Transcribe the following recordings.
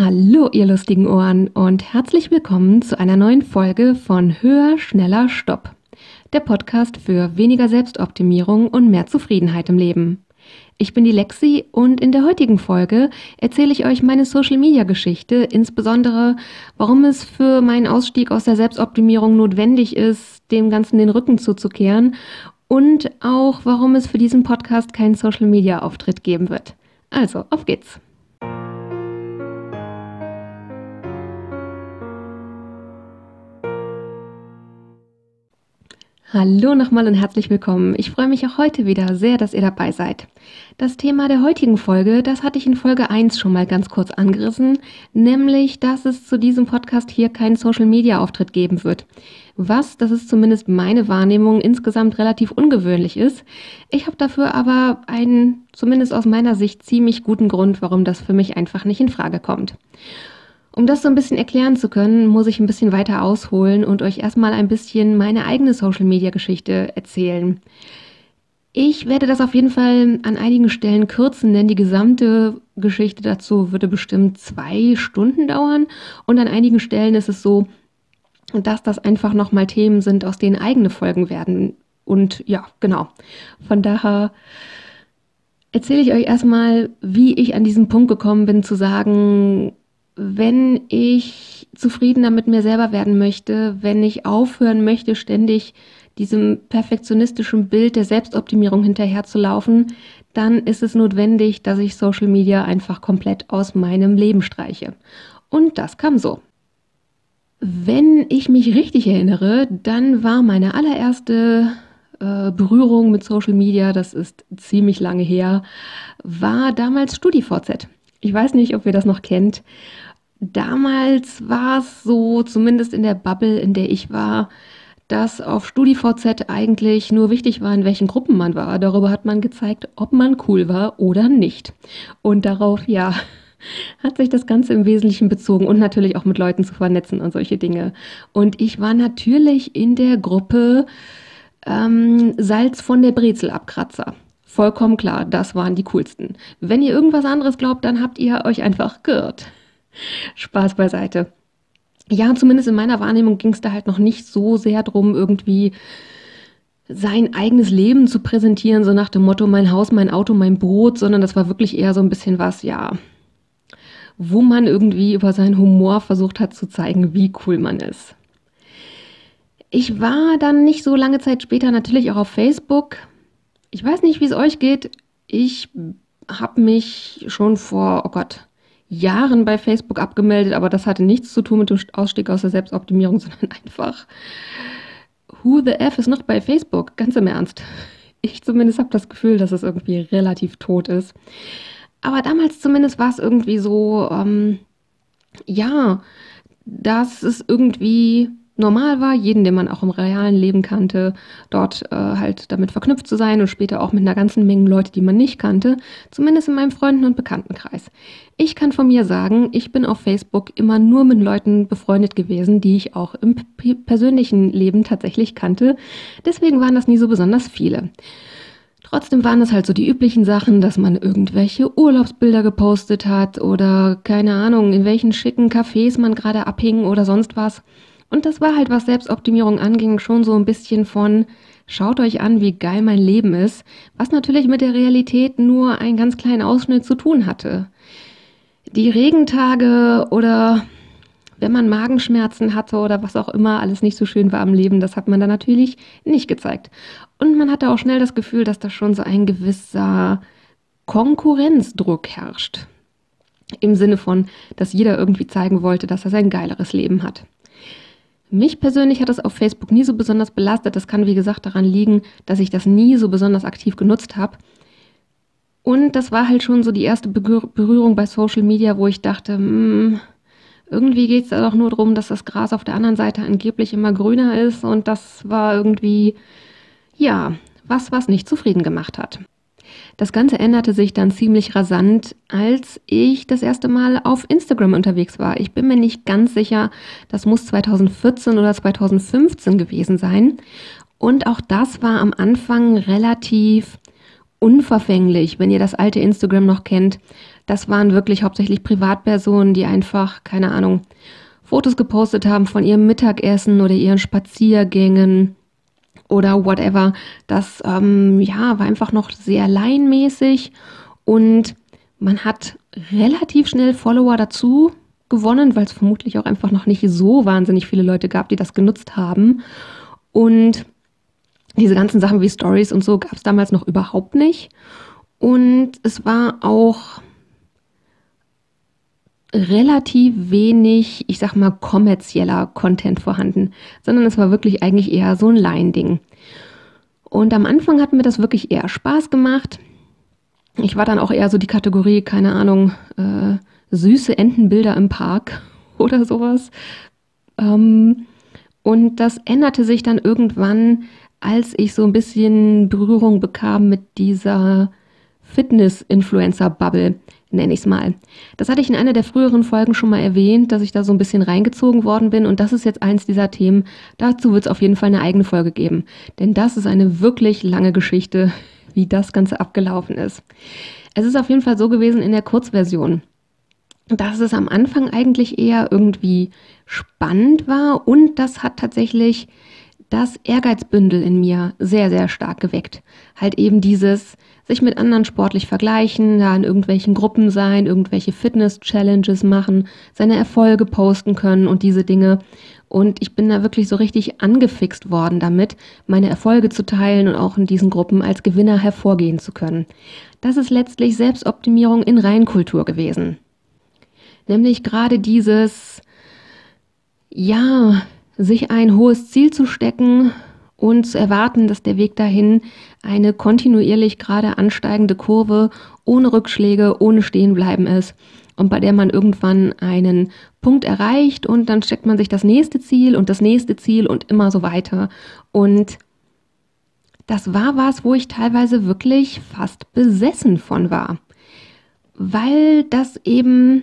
Hallo, ihr lustigen Ohren und herzlich willkommen zu einer neuen Folge von Höher, Schneller, Stopp. Der Podcast für weniger Selbstoptimierung und mehr Zufriedenheit im Leben. Ich bin die Lexi und in der heutigen Folge erzähle ich euch meine Social-Media-Geschichte, insbesondere warum es für meinen Ausstieg aus der Selbstoptimierung notwendig ist, dem Ganzen den Rücken zuzukehren und auch warum es für diesen Podcast keinen Social-Media-Auftritt geben wird. Also, auf geht's! Hallo nochmal und herzlich willkommen. Ich freue mich auch heute wieder sehr, dass ihr dabei seid. Das Thema der heutigen Folge, das hatte ich in Folge 1 schon mal ganz kurz angerissen, nämlich, dass es zu diesem Podcast hier keinen Social-Media-Auftritt geben wird. Was, das ist zumindest meine Wahrnehmung, insgesamt relativ ungewöhnlich ist. Ich habe dafür aber einen, zumindest aus meiner Sicht, ziemlich guten Grund, warum das für mich einfach nicht in Frage kommt. Um das so ein bisschen erklären zu können, muss ich ein bisschen weiter ausholen und euch erstmal ein bisschen meine eigene Social-Media-Geschichte erzählen. Ich werde das auf jeden Fall an einigen Stellen kürzen, denn die gesamte Geschichte dazu würde bestimmt zwei Stunden dauern. Und an einigen Stellen ist es so, dass das einfach nochmal Themen sind, aus denen eigene Folgen werden. Und ja, genau. Von daher erzähle ich euch erstmal, wie ich an diesen Punkt gekommen bin, zu sagen, wenn ich zufriedener mit mir selber werden möchte, wenn ich aufhören möchte, ständig diesem perfektionistischen Bild der Selbstoptimierung hinterherzulaufen, dann ist es notwendig, dass ich Social Media einfach komplett aus meinem Leben streiche. Und das kam so. Wenn ich mich richtig erinnere, dann war meine allererste äh, Berührung mit Social Media, das ist ziemlich lange her, war damals StudiVZ. Ich weiß nicht, ob ihr das noch kennt. Damals war es so, zumindest in der Bubble, in der ich war, dass auf StudiVZ eigentlich nur wichtig war, in welchen Gruppen man war. Darüber hat man gezeigt, ob man cool war oder nicht. Und darauf, ja, hat sich das Ganze im Wesentlichen bezogen und natürlich auch mit Leuten zu vernetzen und solche Dinge. Und ich war natürlich in der Gruppe ähm, Salz von der Brezelabkratzer. Vollkommen klar, das waren die coolsten. Wenn ihr irgendwas anderes glaubt, dann habt ihr euch einfach geirrt. Spaß beiseite. Ja, zumindest in meiner Wahrnehmung ging es da halt noch nicht so sehr drum, irgendwie sein eigenes Leben zu präsentieren, so nach dem Motto mein Haus, mein Auto, mein Boot, sondern das war wirklich eher so ein bisschen was, ja, wo man irgendwie über seinen Humor versucht hat zu zeigen, wie cool man ist. Ich war dann nicht so lange Zeit später natürlich auch auf Facebook. Ich weiß nicht, wie es euch geht. Ich habe mich schon vor, oh Gott, Jahren bei Facebook abgemeldet, aber das hatte nichts zu tun mit dem Ausstieg aus der Selbstoptimierung, sondern einfach, who the F ist noch bei Facebook? Ganz im Ernst. Ich zumindest habe das Gefühl, dass es irgendwie relativ tot ist. Aber damals zumindest war es irgendwie so, ähm, ja, dass es irgendwie normal war, jeden, den man auch im realen Leben kannte, dort äh, halt damit verknüpft zu sein und später auch mit einer ganzen Menge Leute, die man nicht kannte, zumindest in meinem Freunden- und Bekanntenkreis. Ich kann von mir sagen, ich bin auf Facebook immer nur mit Leuten befreundet gewesen, die ich auch im persönlichen Leben tatsächlich kannte. Deswegen waren das nie so besonders viele. Trotzdem waren es halt so die üblichen Sachen, dass man irgendwelche Urlaubsbilder gepostet hat oder keine Ahnung, in welchen schicken Cafés man gerade abhing oder sonst was. Und das war halt, was Selbstoptimierung anging, schon so ein bisschen von, schaut euch an, wie geil mein Leben ist, was natürlich mit der Realität nur einen ganz kleinen Ausschnitt zu tun hatte. Die Regentage oder wenn man Magenschmerzen hatte oder was auch immer alles nicht so schön war am Leben, das hat man dann natürlich nicht gezeigt. Und man hatte auch schnell das Gefühl, dass da schon so ein gewisser Konkurrenzdruck herrscht. Im Sinne von, dass jeder irgendwie zeigen wollte, dass er sein geileres Leben hat. Mich persönlich hat das auf Facebook nie so besonders belastet. Das kann, wie gesagt, daran liegen, dass ich das nie so besonders aktiv genutzt habe. Und das war halt schon so die erste Berührung bei Social Media, wo ich dachte, hm, irgendwie geht es da doch nur darum, dass das Gras auf der anderen Seite angeblich immer grüner ist. Und das war irgendwie, ja, was, was nicht zufrieden gemacht hat. Das Ganze änderte sich dann ziemlich rasant, als ich das erste Mal auf Instagram unterwegs war. Ich bin mir nicht ganz sicher, das muss 2014 oder 2015 gewesen sein. Und auch das war am Anfang relativ unverfänglich, wenn ihr das alte Instagram noch kennt. Das waren wirklich hauptsächlich Privatpersonen, die einfach, keine Ahnung, Fotos gepostet haben von ihrem Mittagessen oder ihren Spaziergängen oder whatever. Das ähm, ja, war einfach noch sehr laienmäßig und man hat relativ schnell Follower dazu gewonnen, weil es vermutlich auch einfach noch nicht so wahnsinnig viele Leute gab, die das genutzt haben. Und diese ganzen Sachen wie Stories und so gab es damals noch überhaupt nicht. Und es war auch relativ wenig, ich sag mal, kommerzieller Content vorhanden, sondern es war wirklich eigentlich eher so ein Laien-Ding. Und am Anfang hat mir das wirklich eher Spaß gemacht. Ich war dann auch eher so die Kategorie, keine Ahnung, äh, süße Entenbilder im Park oder sowas. Ähm, und das änderte sich dann irgendwann, als ich so ein bisschen Berührung bekam mit dieser Fitness-Influencer-Bubble, nenne ich es mal. Das hatte ich in einer der früheren Folgen schon mal erwähnt, dass ich da so ein bisschen reingezogen worden bin und das ist jetzt eins dieser Themen. Dazu wird es auf jeden Fall eine eigene Folge geben, denn das ist eine wirklich lange Geschichte, wie das Ganze abgelaufen ist. Es ist auf jeden Fall so gewesen in der Kurzversion, dass es am Anfang eigentlich eher irgendwie spannend war und das hat tatsächlich das Ehrgeizbündel in mir sehr, sehr stark geweckt. Halt eben dieses sich mit anderen sportlich vergleichen, da in irgendwelchen Gruppen sein, irgendwelche Fitness-Challenges machen, seine Erfolge posten können und diese Dinge. Und ich bin da wirklich so richtig angefixt worden damit, meine Erfolge zu teilen und auch in diesen Gruppen als Gewinner hervorgehen zu können. Das ist letztlich Selbstoptimierung in Reinkultur gewesen. Nämlich gerade dieses, ja, sich ein hohes Ziel zu stecken und zu erwarten, dass der Weg dahin eine kontinuierlich gerade ansteigende Kurve ohne Rückschläge, ohne Stehenbleiben ist und bei der man irgendwann einen Punkt erreicht und dann steckt man sich das nächste Ziel und das nächste Ziel und immer so weiter. Und das war was, wo ich teilweise wirklich fast besessen von war, weil das eben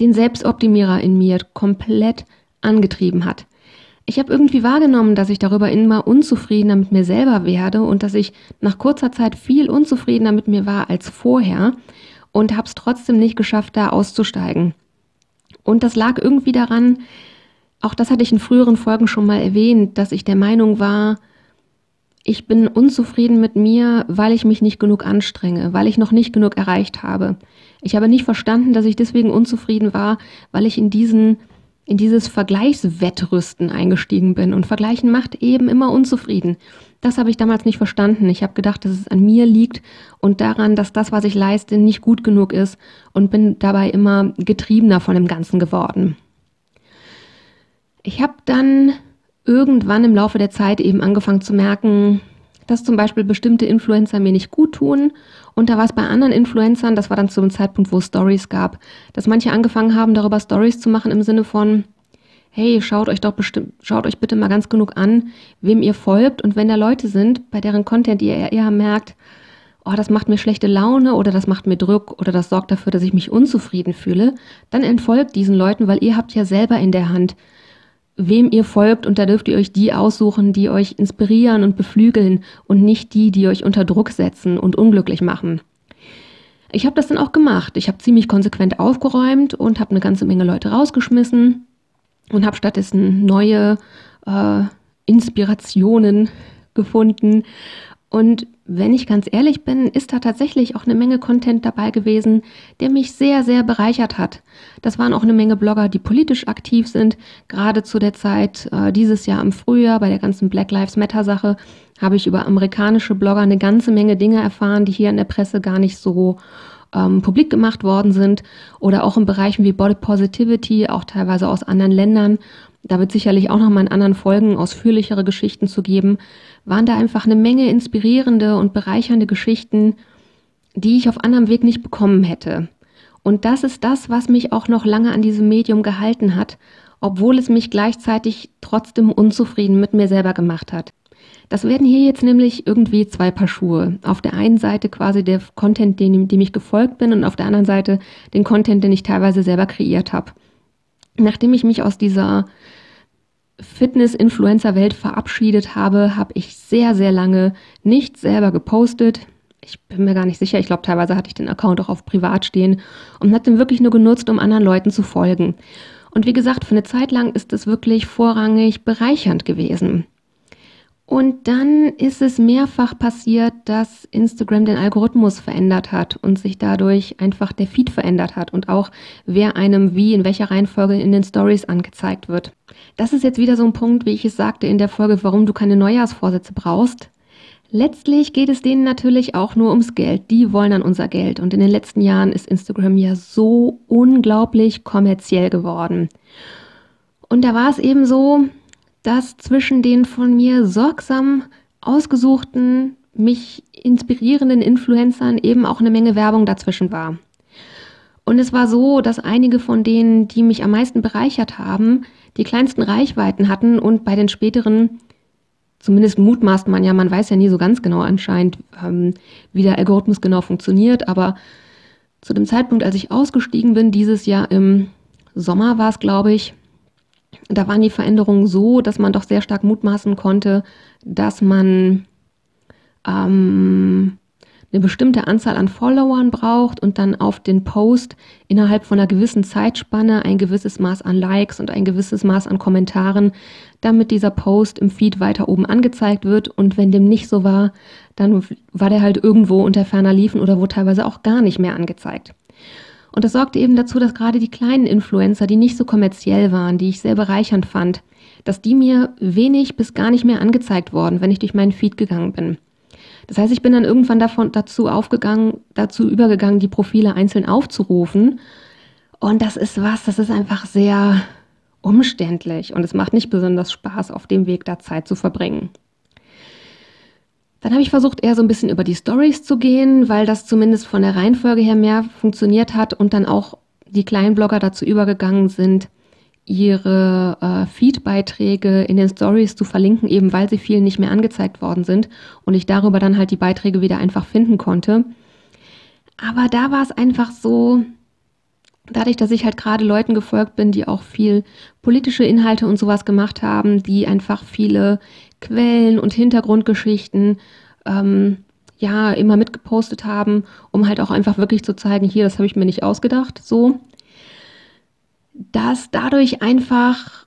den Selbstoptimierer in mir komplett angetrieben hat ich habe irgendwie wahrgenommen, dass ich darüber immer unzufriedener mit mir selber werde und dass ich nach kurzer Zeit viel unzufriedener mit mir war als vorher und habe es trotzdem nicht geschafft, da auszusteigen. Und das lag irgendwie daran, auch das hatte ich in früheren Folgen schon mal erwähnt, dass ich der Meinung war, ich bin unzufrieden mit mir, weil ich mich nicht genug anstrenge, weil ich noch nicht genug erreicht habe. Ich habe nicht verstanden, dass ich deswegen unzufrieden war, weil ich in diesen in dieses Vergleichswettrüsten eingestiegen bin. Und Vergleichen macht eben immer unzufrieden. Das habe ich damals nicht verstanden. Ich habe gedacht, dass es an mir liegt und daran, dass das, was ich leiste, nicht gut genug ist und bin dabei immer getriebener von dem Ganzen geworden. Ich habe dann irgendwann im Laufe der Zeit eben angefangen zu merken, dass zum Beispiel bestimmte Influencer mir nicht gut tun. Und da war es bei anderen Influencern, das war dann zu einem Zeitpunkt, wo es Stories gab, dass manche angefangen haben, darüber Stories zu machen im Sinne von, hey, schaut euch doch bestimmt, schaut euch bitte mal ganz genug an, wem ihr folgt. Und wenn da Leute sind, bei deren Content ihr eher merkt, oh, das macht mir schlechte Laune oder das macht mir Druck oder das sorgt dafür, dass ich mich unzufrieden fühle, dann entfolgt diesen Leuten, weil ihr habt ja selber in der Hand, wem ihr folgt und da dürft ihr euch die aussuchen, die euch inspirieren und beflügeln und nicht die, die euch unter Druck setzen und unglücklich machen. Ich habe das dann auch gemacht. Ich habe ziemlich konsequent aufgeräumt und habe eine ganze Menge Leute rausgeschmissen und habe stattdessen neue äh, Inspirationen gefunden und wenn ich ganz ehrlich bin, ist da tatsächlich auch eine Menge Content dabei gewesen, der mich sehr, sehr bereichert hat. Das waren auch eine Menge Blogger, die politisch aktiv sind. Gerade zu der Zeit, äh, dieses Jahr im Frühjahr, bei der ganzen Black Lives Matter Sache, habe ich über amerikanische Blogger eine ganze Menge Dinge erfahren, die hier in der Presse gar nicht so ähm, publik gemacht worden sind. Oder auch in Bereichen wie Body Positivity, auch teilweise aus anderen Ländern. Da wird sicherlich auch noch mal in anderen Folgen ausführlichere Geschichten zu geben waren da einfach eine Menge inspirierende und bereichernde Geschichten, die ich auf anderem Weg nicht bekommen hätte. Und das ist das, was mich auch noch lange an diesem Medium gehalten hat, obwohl es mich gleichzeitig trotzdem unzufrieden mit mir selber gemacht hat. Das werden hier jetzt nämlich irgendwie zwei Paar Schuhe. Auf der einen Seite quasi der Content, dem, dem ich gefolgt bin, und auf der anderen Seite den Content, den ich teilweise selber kreiert habe. Nachdem ich mich aus dieser Fitness-Influencer-Welt verabschiedet habe, habe ich sehr, sehr lange nicht selber gepostet. ich bin mir gar nicht sicher, ich glaube teilweise hatte ich den Account auch auf privat stehen und habe den wirklich nur genutzt, um anderen Leuten zu folgen. Und wie gesagt, für eine Zeit lang ist es wirklich vorrangig bereichernd gewesen. Und dann ist es mehrfach passiert, dass Instagram den Algorithmus verändert hat und sich dadurch einfach der Feed verändert hat und auch wer einem wie in welcher Reihenfolge in den Stories angezeigt wird. Das ist jetzt wieder so ein Punkt, wie ich es sagte in der Folge, warum du keine Neujahrsvorsätze brauchst. Letztlich geht es denen natürlich auch nur ums Geld. Die wollen an unser Geld. Und in den letzten Jahren ist Instagram ja so unglaublich kommerziell geworden. Und da war es eben so, dass zwischen den von mir sorgsam ausgesuchten, mich inspirierenden Influencern eben auch eine Menge Werbung dazwischen war. Und es war so, dass einige von denen, die mich am meisten bereichert haben, die kleinsten Reichweiten hatten und bei den späteren, zumindest mutmaßt man ja, man weiß ja nie so ganz genau anscheinend, ähm, wie der Algorithmus genau funktioniert, aber zu dem Zeitpunkt, als ich ausgestiegen bin, dieses Jahr im Sommer war es, glaube ich, da waren die Veränderungen so, dass man doch sehr stark mutmaßen konnte, dass man ähm, eine bestimmte Anzahl an Followern braucht und dann auf den Post innerhalb von einer gewissen Zeitspanne ein gewisses Maß an Likes und ein gewisses Maß an Kommentaren, damit dieser Post im Feed weiter oben angezeigt wird. Und wenn dem nicht so war, dann war der halt irgendwo unter ferner Liefen oder wurde teilweise auch gar nicht mehr angezeigt. Und das sorgte eben dazu, dass gerade die kleinen Influencer, die nicht so kommerziell waren, die ich sehr bereichernd fand, dass die mir wenig bis gar nicht mehr angezeigt wurden, wenn ich durch meinen Feed gegangen bin. Das heißt, ich bin dann irgendwann davon dazu aufgegangen, dazu übergegangen, die Profile einzeln aufzurufen. Und das ist was, das ist einfach sehr umständlich und es macht nicht besonders Spaß, auf dem Weg da Zeit zu verbringen. Dann habe ich versucht, eher so ein bisschen über die Stories zu gehen, weil das zumindest von der Reihenfolge her mehr funktioniert hat und dann auch die kleinen Blogger dazu übergegangen sind, ihre äh, Feed-Beiträge in den Stories zu verlinken, eben weil sie vielen nicht mehr angezeigt worden sind und ich darüber dann halt die Beiträge wieder einfach finden konnte. Aber da war es einfach so, dadurch, dass ich halt gerade Leuten gefolgt bin, die auch viel politische Inhalte und sowas gemacht haben, die einfach viele Quellen und Hintergrundgeschichten ähm, ja immer mitgepostet haben, um halt auch einfach wirklich zu zeigen, hier, das habe ich mir nicht ausgedacht, so, dass dadurch einfach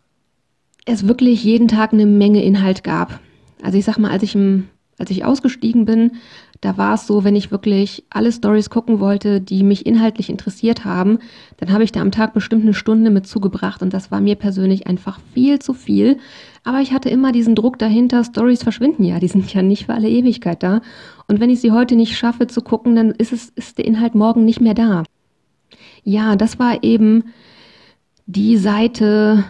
es wirklich jeden Tag eine Menge Inhalt gab. Also ich sag mal, als ich, im, als ich ausgestiegen bin, da war es so, wenn ich wirklich alle Stories gucken wollte, die mich inhaltlich interessiert haben, dann habe ich da am Tag bestimmt eine Stunde mit zugebracht und das war mir persönlich einfach viel zu viel. Aber ich hatte immer diesen Druck dahinter, Stories verschwinden ja, die sind ja nicht für alle Ewigkeit da. Und wenn ich sie heute nicht schaffe zu gucken, dann ist es ist der Inhalt morgen nicht mehr da. Ja, das war eben die Seite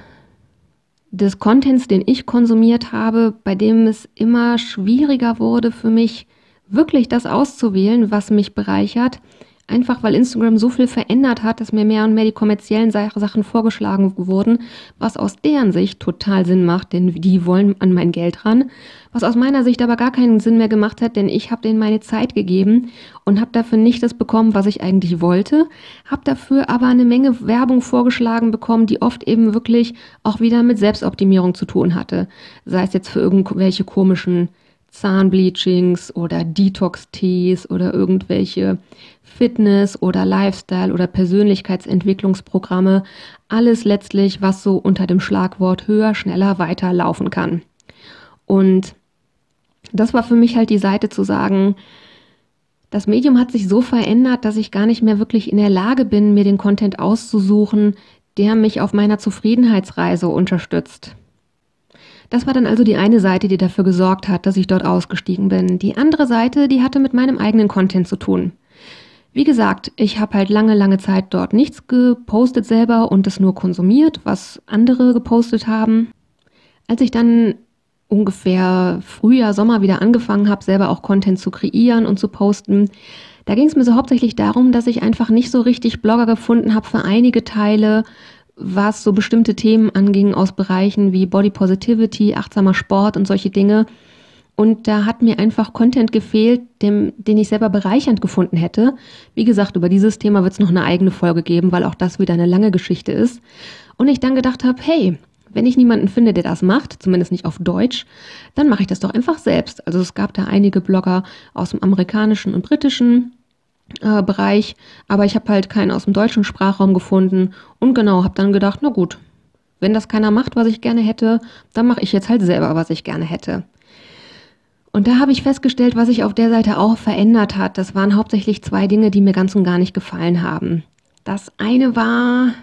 des Contents, den ich konsumiert habe, bei dem es immer schwieriger wurde für mich, wirklich das auszuwählen, was mich bereichert. Einfach weil Instagram so viel verändert hat, dass mir mehr und mehr die kommerziellen Sachen vorgeschlagen wurden, was aus deren Sicht total Sinn macht, denn die wollen an mein Geld ran. Was aus meiner Sicht aber gar keinen Sinn mehr gemacht hat, denn ich habe denen meine Zeit gegeben und habe dafür nicht das bekommen, was ich eigentlich wollte, habe dafür aber eine Menge Werbung vorgeschlagen bekommen, die oft eben wirklich auch wieder mit Selbstoptimierung zu tun hatte. Sei es jetzt für irgendwelche komischen Zahnbleachings oder Detox-Tees oder irgendwelche Fitness- oder Lifestyle- oder Persönlichkeitsentwicklungsprogramme. Alles letztlich, was so unter dem Schlagwort höher, schneller, weiter laufen kann. Und das war für mich halt die Seite zu sagen, das Medium hat sich so verändert, dass ich gar nicht mehr wirklich in der Lage bin, mir den Content auszusuchen, der mich auf meiner Zufriedenheitsreise unterstützt. Das war dann also die eine Seite, die dafür gesorgt hat, dass ich dort ausgestiegen bin. Die andere Seite, die hatte mit meinem eigenen Content zu tun. Wie gesagt, ich habe halt lange, lange Zeit dort nichts gepostet selber und es nur konsumiert, was andere gepostet haben. Als ich dann ungefähr Frühjahr, Sommer wieder angefangen habe, selber auch Content zu kreieren und zu posten, da ging es mir so hauptsächlich darum, dass ich einfach nicht so richtig Blogger gefunden habe für einige Teile, was so bestimmte Themen anging aus Bereichen wie Body Positivity, achtsamer Sport und solche Dinge. Und da hat mir einfach Content gefehlt, dem, den ich selber bereichernd gefunden hätte. Wie gesagt, über dieses Thema wird es noch eine eigene Folge geben, weil auch das wieder eine lange Geschichte ist. Und ich dann gedacht habe, hey, wenn ich niemanden finde, der das macht, zumindest nicht auf Deutsch, dann mache ich das doch einfach selbst. Also es gab da einige Blogger aus dem amerikanischen und britischen äh, Bereich, aber ich habe halt keinen aus dem deutschen Sprachraum gefunden und genau, habe dann gedacht, na gut, wenn das keiner macht, was ich gerne hätte, dann mache ich jetzt halt selber, was ich gerne hätte. Und da habe ich festgestellt, was sich auf der Seite auch verändert hat. Das waren hauptsächlich zwei Dinge, die mir ganz und gar nicht gefallen haben. Das eine war,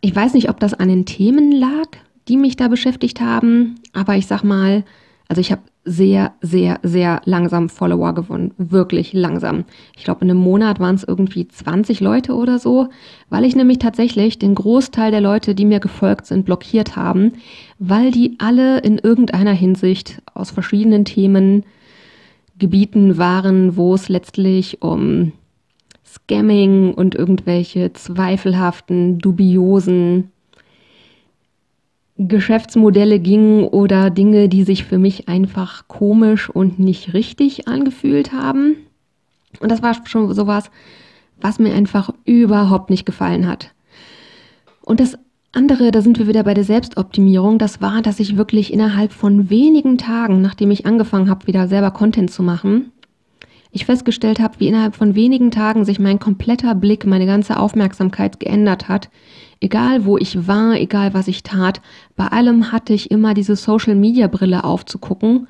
ich weiß nicht, ob das an den Themen lag, die mich da beschäftigt haben, aber ich sag mal, also ich habe sehr, sehr, sehr langsam Follower gewonnen. Wirklich langsam. Ich glaube, in einem Monat waren es irgendwie 20 Leute oder so, weil ich nämlich tatsächlich den Großteil der Leute, die mir gefolgt sind, blockiert haben, weil die alle in irgendeiner Hinsicht aus verschiedenen Themen Gebieten waren, wo es letztlich um Scamming und irgendwelche zweifelhaften, dubiosen Geschäftsmodelle ging oder Dinge, die sich für mich einfach komisch und nicht richtig angefühlt haben. Und das war schon sowas, was mir einfach überhaupt nicht gefallen hat. Und das andere, da sind wir wieder bei der Selbstoptimierung, das war, dass ich wirklich innerhalb von wenigen Tagen, nachdem ich angefangen habe, wieder selber Content zu machen, ich festgestellt habe, wie innerhalb von wenigen Tagen sich mein kompletter Blick, meine ganze Aufmerksamkeit geändert hat. Egal wo ich war, egal was ich tat, bei allem hatte ich immer diese Social-Media-Brille aufzugucken.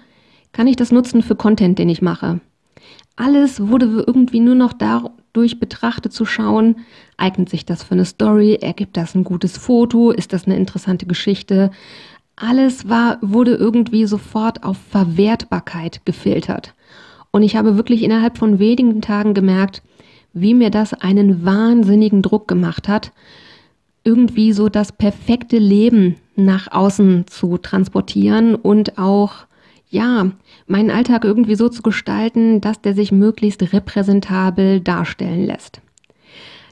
Kann ich das nutzen für Content, den ich mache? Alles wurde irgendwie nur noch dadurch betrachtet zu schauen, eignet sich das für eine Story, ergibt das ein gutes Foto, ist das eine interessante Geschichte? Alles war, wurde irgendwie sofort auf Verwertbarkeit gefiltert. Und ich habe wirklich innerhalb von wenigen Tagen gemerkt, wie mir das einen wahnsinnigen Druck gemacht hat, irgendwie so das perfekte Leben nach außen zu transportieren und auch, ja, meinen Alltag irgendwie so zu gestalten, dass der sich möglichst repräsentabel darstellen lässt.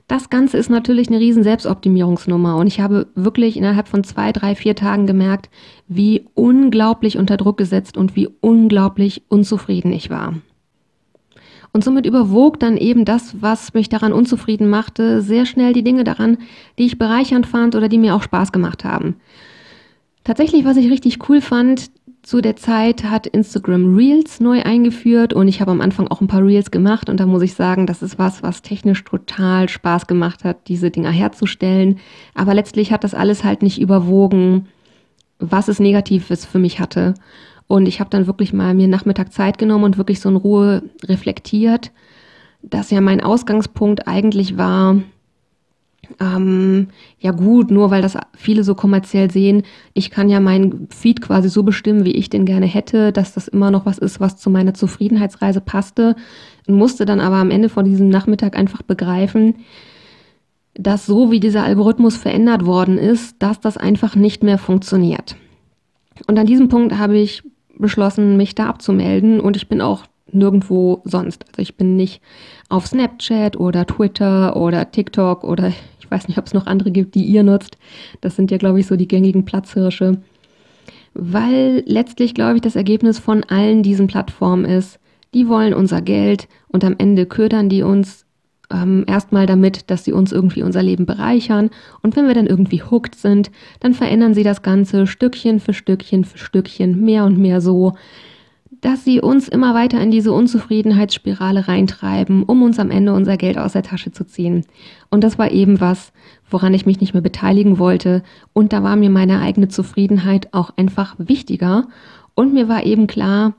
Das Ganze ist natürlich eine riesen Selbstoptimierungsnummer und ich habe wirklich innerhalb von zwei, drei, vier Tagen gemerkt, wie unglaublich unter Druck gesetzt und wie unglaublich unzufrieden ich war. Und somit überwog dann eben das, was mich daran unzufrieden machte, sehr schnell die Dinge daran, die ich bereichernd fand oder die mir auch Spaß gemacht haben. Tatsächlich, was ich richtig cool fand, zu der Zeit hat Instagram Reels neu eingeführt und ich habe am Anfang auch ein paar Reels gemacht und da muss ich sagen, das ist was, was technisch total Spaß gemacht hat, diese Dinger herzustellen. Aber letztlich hat das alles halt nicht überwogen, was es Negatives für mich hatte. Und ich habe dann wirklich mal mir Nachmittag Zeit genommen und wirklich so in Ruhe reflektiert, dass ja mein Ausgangspunkt eigentlich war, ähm, ja gut, nur weil das viele so kommerziell sehen, ich kann ja meinen Feed quasi so bestimmen, wie ich den gerne hätte, dass das immer noch was ist, was zu meiner Zufriedenheitsreise passte. Musste dann aber am Ende von diesem Nachmittag einfach begreifen, dass so wie dieser Algorithmus verändert worden ist, dass das einfach nicht mehr funktioniert. Und an diesem Punkt habe ich beschlossen, mich da abzumelden und ich bin auch nirgendwo sonst. Also ich bin nicht auf Snapchat oder Twitter oder TikTok oder ich weiß nicht, ob es noch andere gibt, die ihr nutzt. Das sind ja, glaube ich, so die gängigen Platzhirsche. Weil letztlich, glaube ich, das Ergebnis von allen diesen Plattformen ist, die wollen unser Geld und am Ende ködern die uns ähm, erstmal damit, dass sie uns irgendwie unser Leben bereichern. Und wenn wir dann irgendwie hooked sind, dann verändern sie das Ganze Stückchen für Stückchen für Stückchen mehr und mehr so, dass sie uns immer weiter in diese Unzufriedenheitsspirale reintreiben, um uns am Ende unser Geld aus der Tasche zu ziehen. Und das war eben was, woran ich mich nicht mehr beteiligen wollte. Und da war mir meine eigene Zufriedenheit auch einfach wichtiger. Und mir war eben klar,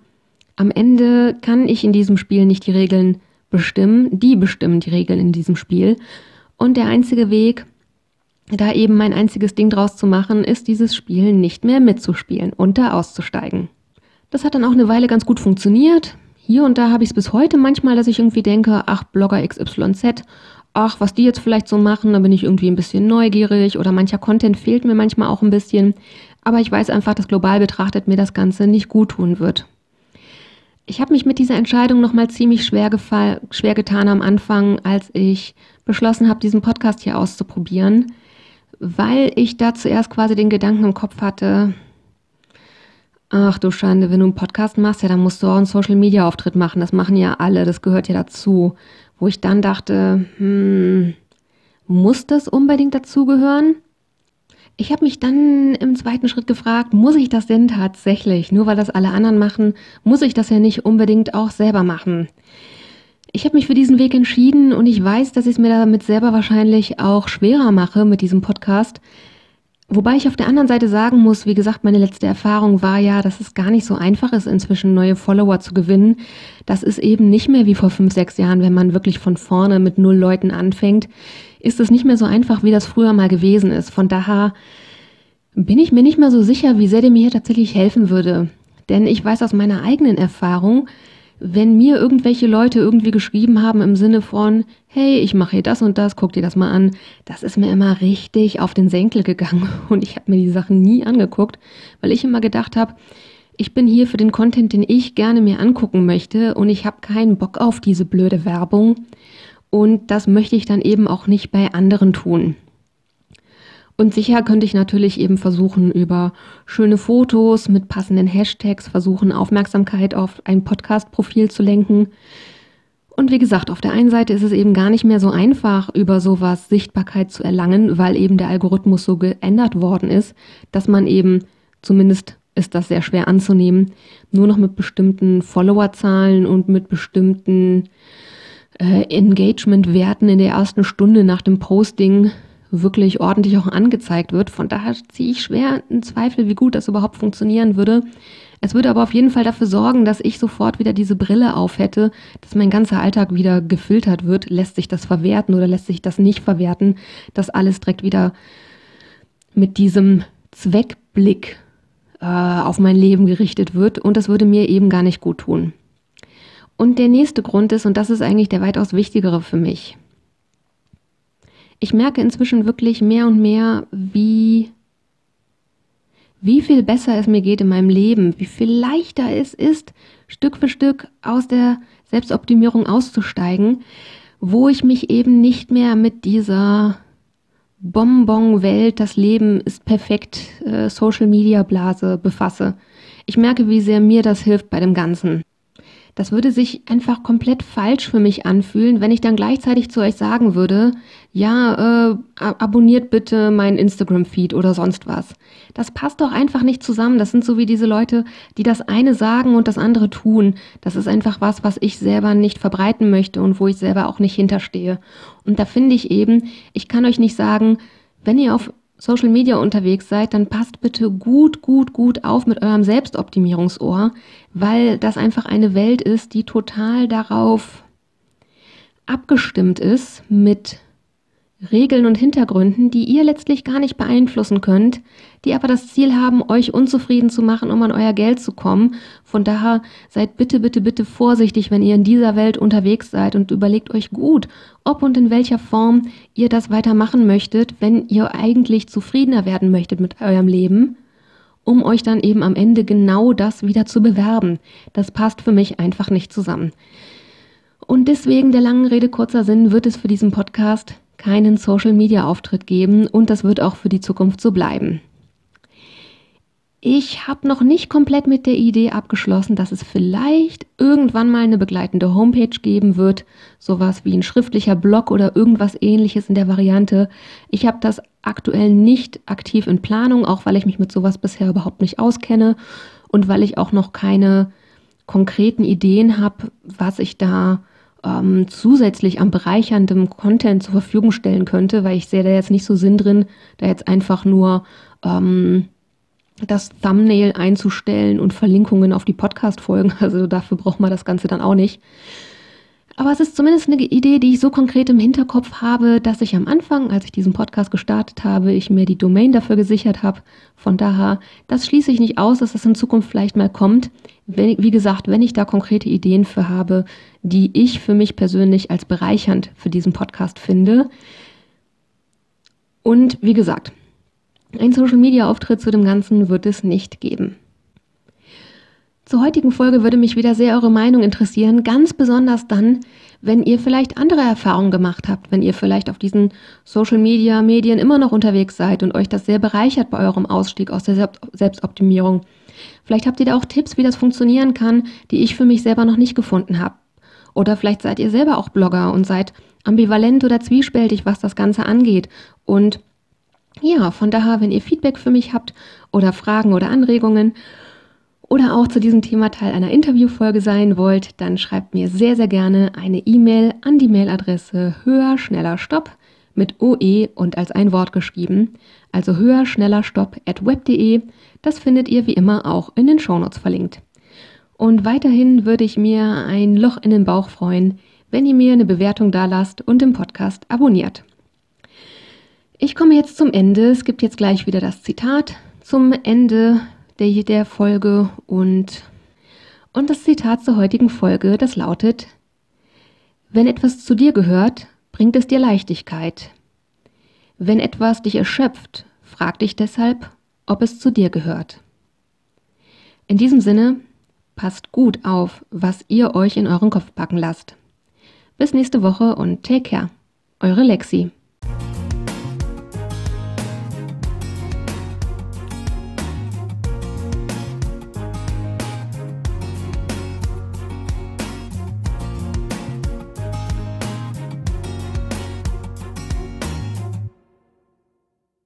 am Ende kann ich in diesem Spiel nicht die Regeln bestimmen, die bestimmen die Regeln in diesem Spiel. Und der einzige Weg, da eben mein einziges Ding draus zu machen, ist dieses Spiel nicht mehr mitzuspielen und da auszusteigen. Das hat dann auch eine Weile ganz gut funktioniert. Hier und da habe ich es bis heute manchmal, dass ich irgendwie denke, ach, Blogger XYZ, ach, was die jetzt vielleicht so machen, da bin ich irgendwie ein bisschen neugierig oder mancher Content fehlt mir manchmal auch ein bisschen. Aber ich weiß einfach, dass global betrachtet mir das Ganze nicht gut tun wird. Ich habe mich mit dieser Entscheidung nochmal ziemlich schwer, schwer getan am Anfang, als ich beschlossen habe, diesen Podcast hier auszuprobieren, weil ich da zuerst quasi den Gedanken im Kopf hatte, ach du Schande, wenn du einen Podcast machst, ja, dann musst du auch einen Social-Media-Auftritt machen. Das machen ja alle, das gehört ja dazu. Wo ich dann dachte, hm, muss das unbedingt dazugehören? Ich habe mich dann im zweiten Schritt gefragt, muss ich das denn tatsächlich? Nur weil das alle anderen machen, muss ich das ja nicht unbedingt auch selber machen. Ich habe mich für diesen Weg entschieden und ich weiß, dass ich es mir damit selber wahrscheinlich auch schwerer mache mit diesem Podcast. Wobei ich auf der anderen Seite sagen muss, wie gesagt, meine letzte Erfahrung war ja, dass es gar nicht so einfach ist, inzwischen neue Follower zu gewinnen. Das ist eben nicht mehr wie vor fünf, sechs Jahren, wenn man wirklich von vorne mit null Leuten anfängt ist es nicht mehr so einfach, wie das früher mal gewesen ist. Von daher bin ich mir nicht mehr so sicher, wie sehr der mir hier tatsächlich helfen würde. Denn ich weiß aus meiner eigenen Erfahrung, wenn mir irgendwelche Leute irgendwie geschrieben haben im Sinne von, hey, ich mache hier das und das, guck dir das mal an, das ist mir immer richtig auf den Senkel gegangen und ich habe mir die Sachen nie angeguckt, weil ich immer gedacht habe, ich bin hier für den Content, den ich gerne mir angucken möchte und ich habe keinen Bock auf diese blöde Werbung. Und das möchte ich dann eben auch nicht bei anderen tun. Und sicher könnte ich natürlich eben versuchen, über schöne Fotos mit passenden Hashtags versuchen, Aufmerksamkeit auf ein Podcast-Profil zu lenken. Und wie gesagt, auf der einen Seite ist es eben gar nicht mehr so einfach, über sowas Sichtbarkeit zu erlangen, weil eben der Algorithmus so geändert worden ist, dass man eben, zumindest ist das sehr schwer anzunehmen, nur noch mit bestimmten Followerzahlen und mit bestimmten äh, Engagement-Werten in der ersten Stunde nach dem Posting wirklich ordentlich auch angezeigt wird. Von daher ziehe ich schwer in Zweifel, wie gut das überhaupt funktionieren würde. Es würde aber auf jeden Fall dafür sorgen, dass ich sofort wieder diese Brille auf hätte, dass mein ganzer Alltag wieder gefiltert wird. Lässt sich das verwerten oder lässt sich das nicht verwerten, dass alles direkt wieder mit diesem Zweckblick äh, auf mein Leben gerichtet wird. Und das würde mir eben gar nicht gut tun. Und der nächste Grund ist, und das ist eigentlich der weitaus wichtigere für mich. Ich merke inzwischen wirklich mehr und mehr, wie, wie viel besser es mir geht in meinem Leben, wie viel leichter es ist, Stück für Stück aus der Selbstoptimierung auszusteigen, wo ich mich eben nicht mehr mit dieser Bonbon-Welt, das Leben ist perfekt, äh, Social-Media-Blase befasse. Ich merke, wie sehr mir das hilft bei dem Ganzen. Das würde sich einfach komplett falsch für mich anfühlen, wenn ich dann gleichzeitig zu euch sagen würde, ja, äh, abonniert bitte meinen Instagram-Feed oder sonst was. Das passt doch einfach nicht zusammen. Das sind so wie diese Leute, die das eine sagen und das andere tun. Das ist einfach was, was ich selber nicht verbreiten möchte und wo ich selber auch nicht hinterstehe. Und da finde ich eben, ich kann euch nicht sagen, wenn ihr auf Social Media unterwegs seid, dann passt bitte gut, gut, gut auf mit eurem Selbstoptimierungsohr, weil das einfach eine Welt ist, die total darauf abgestimmt ist mit Regeln und Hintergründen, die ihr letztlich gar nicht beeinflussen könnt, die aber das Ziel haben, euch unzufrieden zu machen, um an euer Geld zu kommen. Von daher seid bitte, bitte, bitte vorsichtig, wenn ihr in dieser Welt unterwegs seid und überlegt euch gut, ob und in welcher Form ihr das weitermachen möchtet, wenn ihr eigentlich zufriedener werden möchtet mit eurem Leben, um euch dann eben am Ende genau das wieder zu bewerben. Das passt für mich einfach nicht zusammen. Und deswegen der langen Rede kurzer Sinn wird es für diesen Podcast keinen Social-Media-Auftritt geben und das wird auch für die Zukunft so bleiben. Ich habe noch nicht komplett mit der Idee abgeschlossen, dass es vielleicht irgendwann mal eine begleitende Homepage geben wird, sowas wie ein schriftlicher Blog oder irgendwas ähnliches in der Variante. Ich habe das aktuell nicht aktiv in Planung, auch weil ich mich mit sowas bisher überhaupt nicht auskenne und weil ich auch noch keine konkreten Ideen habe, was ich da ähm, zusätzlich an bereicherndem Content zur Verfügung stellen könnte, weil ich sehe da jetzt nicht so Sinn drin, da jetzt einfach nur ähm, das Thumbnail einzustellen und Verlinkungen auf die Podcast-Folgen. Also dafür braucht man das Ganze dann auch nicht. Aber es ist zumindest eine Idee, die ich so konkret im Hinterkopf habe, dass ich am Anfang, als ich diesen Podcast gestartet habe, ich mir die Domain dafür gesichert habe. Von daher, das schließe ich nicht aus, dass das in Zukunft vielleicht mal kommt. Wie gesagt, wenn ich da konkrete Ideen für habe, die ich für mich persönlich als bereichernd für diesen Podcast finde. Und wie gesagt, ein Social-Media-Auftritt zu dem Ganzen wird es nicht geben. Zur heutigen Folge würde mich wieder sehr eure Meinung interessieren, ganz besonders dann, wenn ihr vielleicht andere Erfahrungen gemacht habt, wenn ihr vielleicht auf diesen Social Media Medien immer noch unterwegs seid und euch das sehr bereichert bei eurem Ausstieg aus der Selbstoptimierung. Vielleicht habt ihr da auch Tipps, wie das funktionieren kann, die ich für mich selber noch nicht gefunden habe. Oder vielleicht seid ihr selber auch Blogger und seid ambivalent oder zwiespältig, was das Ganze angeht und Ja, von daher, wenn ihr Feedback für mich habt oder Fragen oder Anregungen oder auch zu diesem Thema Teil einer Interviewfolge sein wollt, dann schreibt mir sehr, sehr gerne eine E-Mail an die Mailadresse höher, schneller, stopp mit OE und als ein Wort geschrieben, also höher, schneller, stopp at web.de. Das findet ihr wie immer auch in den Shownotes verlinkt. Und weiterhin würde ich mir ein Loch in den Bauch freuen, wenn ihr mir eine Bewertung da lasst und den Podcast abonniert. Ich komme jetzt zum Ende. Es gibt jetzt gleich wieder das Zitat zum Ende der, der Folge und, und das Zitat zur heutigen Folge, das lautet, wenn etwas zu dir gehört, bringt es dir Leichtigkeit. Wenn etwas dich erschöpft, frag dich deshalb, ob es zu dir gehört. In diesem Sinne, passt gut auf, was ihr euch in euren Kopf packen lasst. Bis nächste Woche und take care. Eure Lexi.